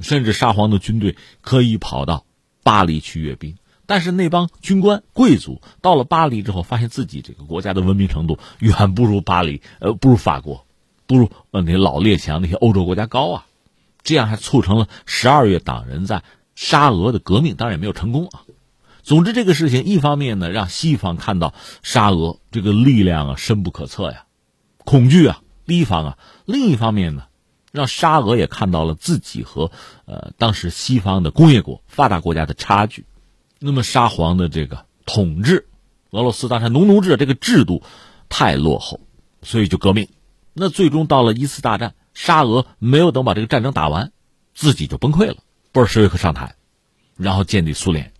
甚至沙皇的军队可以跑到巴黎去阅兵。但是那帮军官贵族到了巴黎之后，发现自己这个国家的文明程度远不如巴黎，呃，不如法国，不如呃那老列强那些欧洲国家高啊。这样还促成了十二月党人在沙俄的革命，当然也没有成功啊。总之，这个事情一方面呢，让西方看到沙俄这个力量啊深不可测呀，恐惧啊，提防啊；另一方面呢，让沙俄也看到了自己和呃当时西方的工业国发达国家的差距。那么沙皇的这个统治，俄罗斯当时农奴制这个制度太落后，所以就革命。那最终到了一次大战。沙俄没有等把这个战争打完，自己就崩溃了。布尔什维克上台，然后建立苏联。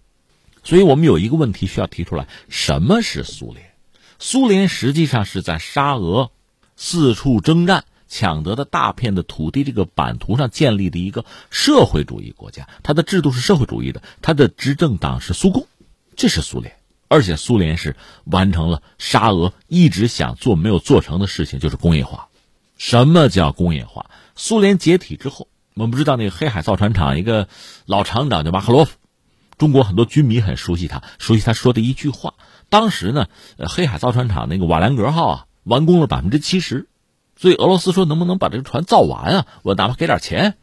所以我们有一个问题需要提出来：什么是苏联？苏联实际上是在沙俄四处征战抢得的大片的土地这个版图上建立的一个社会主义国家。它的制度是社会主义的，它的执政党是苏共，这是苏联。而且苏联是完成了沙俄一直想做没有做成的事情，就是工业化。什么叫工业化？苏联解体之后，我们不知道那个黑海造船厂一个老厂长叫马克洛夫，中国很多军迷很熟悉他，熟悉他说的一句话。当时呢，黑海造船厂那个瓦良格号啊，完工了百分之七十，所以俄罗斯说能不能把这个船造完啊？我哪怕给点钱，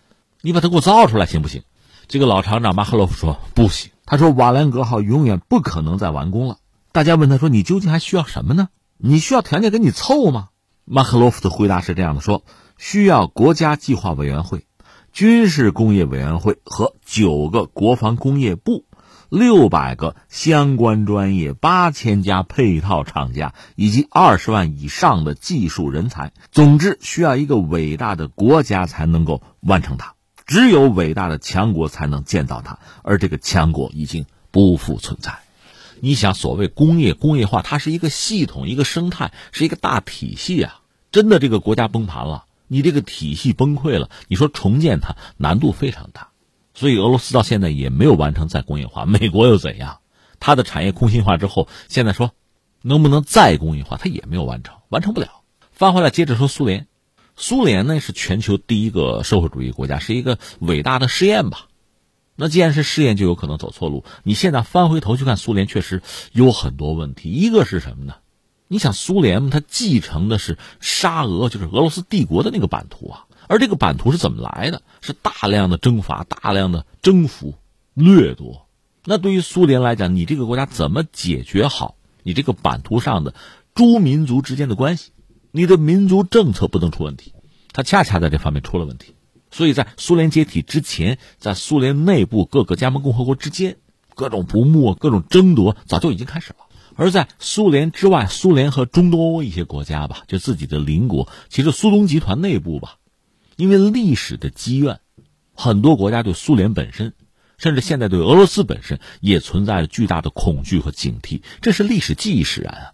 你把它给我造出来行不行？这个老厂长马赫洛夫说不行，他说瓦良格号永远不可能再完工了。大家问他说你究竟还需要什么呢？你需要条件给你凑吗？马赫洛夫的回答是这样的：说需要国家计划委员会、军事工业委员会和九个国防工业部、六百个相关专业、八千家配套厂家以及二十万以上的技术人才。总之，需要一个伟大的国家才能够完成它。只有伟大的强国才能建造它，而这个强国已经不复存在。你想，所谓工业工业化，它是一个系统、一个生态，是一个大体系啊。真的，这个国家崩盘了，你这个体系崩溃了，你说重建它难度非常大。所以俄罗斯到现在也没有完成再工业化。美国又怎样？它的产业空心化之后，现在说能不能再工业化，它也没有完成，完成不了。翻回来接着说苏联，苏联呢是全球第一个社会主义国家，是一个伟大的试验吧。那既然是试验，就有可能走错路。你现在翻回头去看苏联，确实有很多问题。一个是什么呢？你想，苏联它继承的是沙俄，就是俄罗斯帝国的那个版图啊。而这个版图是怎么来的？是大量的征伐、大量的征服、掠夺。那对于苏联来讲，你这个国家怎么解决好你这个版图上的诸民族之间的关系？你的民族政策不能出问题，它恰恰在这方面出了问题。所以在苏联解体之前，在苏联内部各个加盟共和国之间，各种不睦、各种争夺早就已经开始了。而在苏联之外，苏联和中东欧一些国家吧，就自己的邻国，其实苏东集团内部吧，因为历史的积怨，很多国家对苏联本身，甚至现在对俄罗斯本身，也存在着巨大的恐惧和警惕，这是历史记忆使然啊。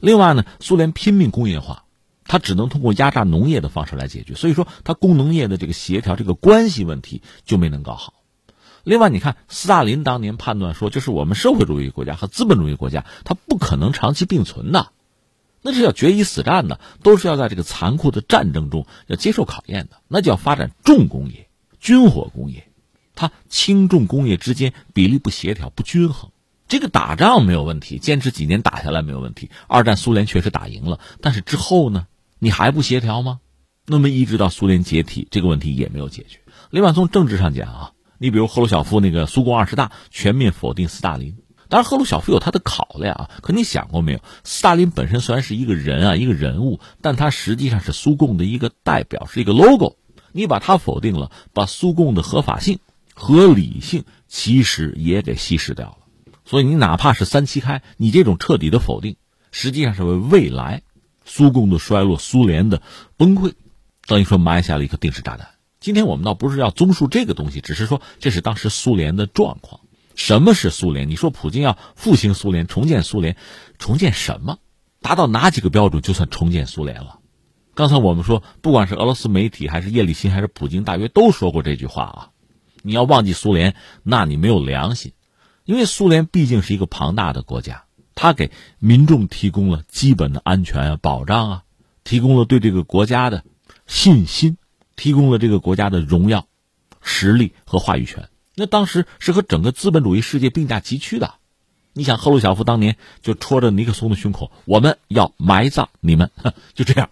另外呢，苏联拼命工业化，它只能通过压榨农业的方式来解决。所以说，它工农业的这个协调这个关系问题就没能搞好。另外，你看斯大林当年判断说，就是我们社会主义国家和资本主义国家，它不可能长期并存的，那是要决一死战的，都是要在这个残酷的战争中要接受考验的，那就要发展重工业、军火工业，它轻重工业之间比例不协调、不均衡。这个打仗没有问题，坚持几年打下来没有问题。二战苏联确实打赢了，但是之后呢，你还不协调吗？那么一直到苏联解体，这个问题也没有解决。另外，从政治上讲啊。你比如赫鲁晓夫那个苏共二十大全面否定斯大林，当然赫鲁晓夫有他的考量啊。可你想过没有？斯大林本身虽然是一个人啊，一个人物，但他实际上是苏共的一个代表，是一个 logo。你把他否定了，把苏共的合法性、合理性其实也给稀释掉了。所以你哪怕是三七开，你这种彻底的否定，实际上是为未来苏共的衰落、苏联的崩溃，等于说埋下了一颗定时炸弹。今天我们倒不是要综述这个东西，只是说这是当时苏联的状况。什么是苏联？你说普京要复兴苏联、重建苏联，重建什么？达到哪几个标准就算重建苏联了？刚才我们说，不管是俄罗斯媒体，还是叶利钦，还是普京，大约都说过这句话啊。你要忘记苏联，那你没有良心。因为苏联毕竟是一个庞大的国家，它给民众提供了基本的安全啊、保障啊，提供了对这个国家的信心。提供了这个国家的荣耀、实力和话语权。那当时是和整个资本主义世界并驾齐驱的。你想，赫鲁晓夫当年就戳着尼克松的胸口：“我们要埋葬你们。”就这样。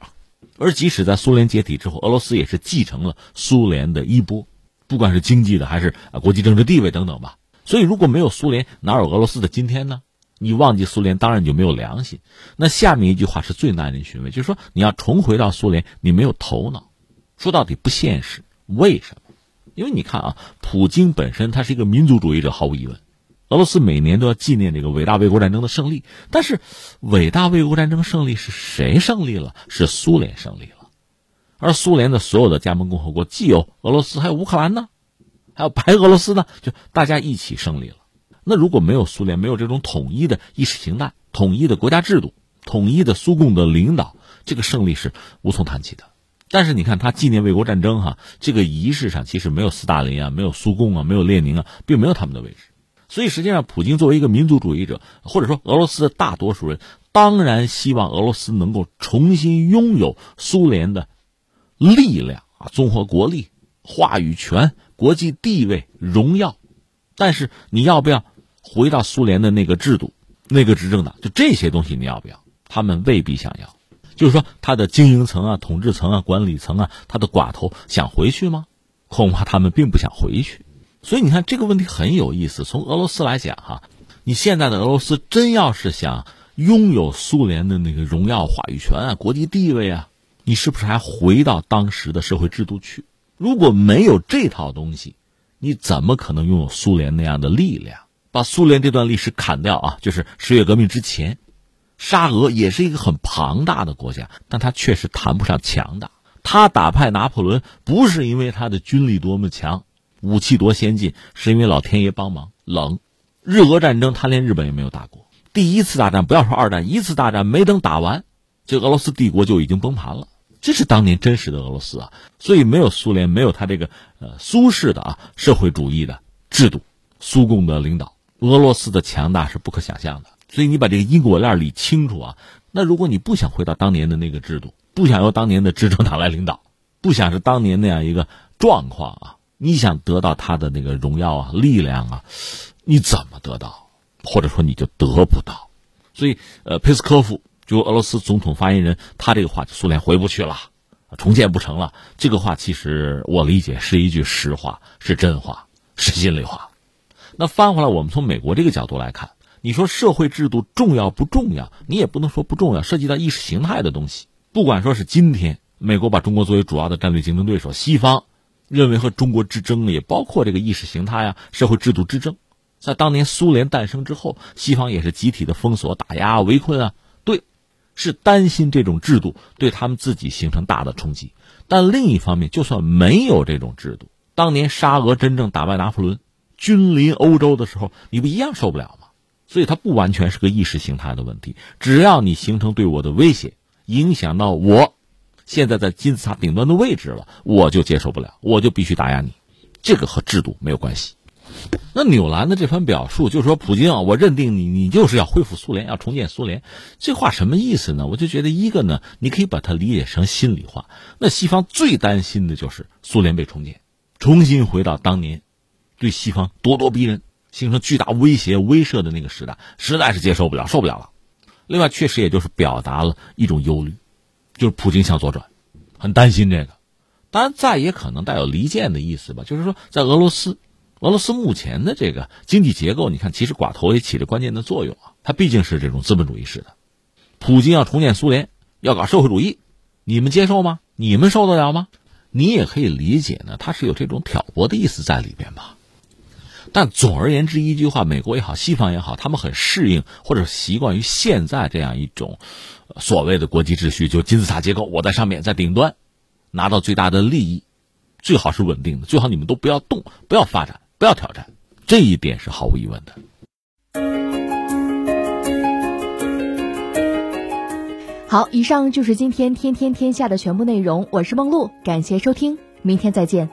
而即使在苏联解体之后，俄罗斯也是继承了苏联的衣钵，不管是经济的还是国际政治地位等等吧。所以，如果没有苏联，哪有俄罗斯的今天呢？你忘记苏联，当然你就没有良心。那下面一句话是最耐人寻味，就是说你要重回到苏联，你没有头脑。说到底不现实，为什么？因为你看啊，普京本身他是一个民族主义者，毫无疑问。俄罗斯每年都要纪念这个伟大卫国战争的胜利，但是伟大卫国战争胜利是谁胜利了？是苏联胜利了。而苏联的所有的加盟共和国，既有俄罗斯，还有乌克兰呢，还有白俄罗斯呢，就大家一起胜利了。那如果没有苏联，没有这种统一的意识形态、统一的国家制度、统一的苏共的领导，这个胜利是无从谈起的。但是你看，他纪念卫国战争哈，这个仪式上其实没有斯大林啊，没有苏共啊，没有列宁啊，并没有他们的位置。所以实际上，普京作为一个民族主义者，或者说俄罗斯的大多数人，当然希望俄罗斯能够重新拥有苏联的力量啊，综合国力、话语权、国际地位、荣耀。但是你要不要回到苏联的那个制度、那个执政党？就这些东西你要不要？他们未必想要。就是说，他的经营层啊、统治层啊、管理层啊，他的寡头想回去吗？恐怕他们并不想回去。所以你看这个问题很有意思。从俄罗斯来讲，哈，你现在的俄罗斯真要是想拥有苏联的那个荣耀、话语权啊、国际地位啊，你是不是还回到当时的社会制度去？如果没有这套东西，你怎么可能拥有苏联那样的力量？把苏联这段历史砍掉啊，就是十月革命之前。沙俄也是一个很庞大的国家，但它确实谈不上强大。他打败拿破仑不是因为他的军力多么强，武器多先进，是因为老天爷帮忙。冷，日俄战争他连日本也没有打过。第一次大战不要说二战，一次大战没等打完，这俄罗斯帝国就已经崩盘了。这是当年真实的俄罗斯啊！所以没有苏联，没有他这个呃苏式的啊社会主义的制度，苏共的领导，俄罗斯的强大是不可想象的。所以你把这个因果链理清楚啊！那如果你不想回到当年的那个制度，不想由当年的执政党来领导，不想是当年那样一个状况啊，你想得到他的那个荣耀啊、力量啊，你怎么得到？或者说你就得不到。所以，呃，佩斯科夫就俄罗斯总统发言人，他这个话就，苏联回不去了，重建不成了。这个话其实我理解是一句实话，是真话，是心里话。那翻回来，我们从美国这个角度来看。你说社会制度重要不重要？你也不能说不重要，涉及到意识形态的东西。不管说是今天美国把中国作为主要的战略竞争对手，西方认为和中国之争也包括这个意识形态啊、社会制度之争。在当年苏联诞生之后，西方也是集体的封锁、打压、围困啊，对，是担心这种制度对他们自己形成大的冲击。但另一方面，就算没有这种制度，当年沙俄真正打败拿破仑、君临欧洲的时候，你不一样受不了吗？所以它不完全是个意识形态的问题，只要你形成对我的威胁，影响到我现在在金字塔顶端的位置了，我就接受不了，我就必须打压你。这个和制度没有关系。那纽兰的这番表述，就是说普京啊，我认定你，你就是要恢复苏联，要重建苏联。这话什么意思呢？我就觉得一个呢，你可以把它理解成心里话。那西方最担心的就是苏联被重建，重新回到当年对西方咄咄逼人、形成巨大威胁、威慑的那个时代，实在是接受不了，受不了了。另外，确实也就是表达了一种忧虑，就是普京向左转，很担心这个。当然，再也可能带有离间的意思吧，就是说在俄罗斯。俄罗斯目前的这个经济结构，你看，其实寡头也起着关键的作用啊。它毕竟是这种资本主义式的。普京要重建苏联，要搞社会主义，你们接受吗？你们受得了吗？你也可以理解呢，他是有这种挑拨的意思在里边吧。但总而言之，一句话，美国也好，西方也好，他们很适应或者习惯于现在这样一种所谓的国际秩序，就金字塔结构，我在上面，在顶端拿到最大的利益，最好是稳定的，最好你们都不要动，不要发展。不要挑战，这一点是毫无疑问的。好，以上就是今天天天天下的全部内容。我是梦露，感谢收听，明天再见。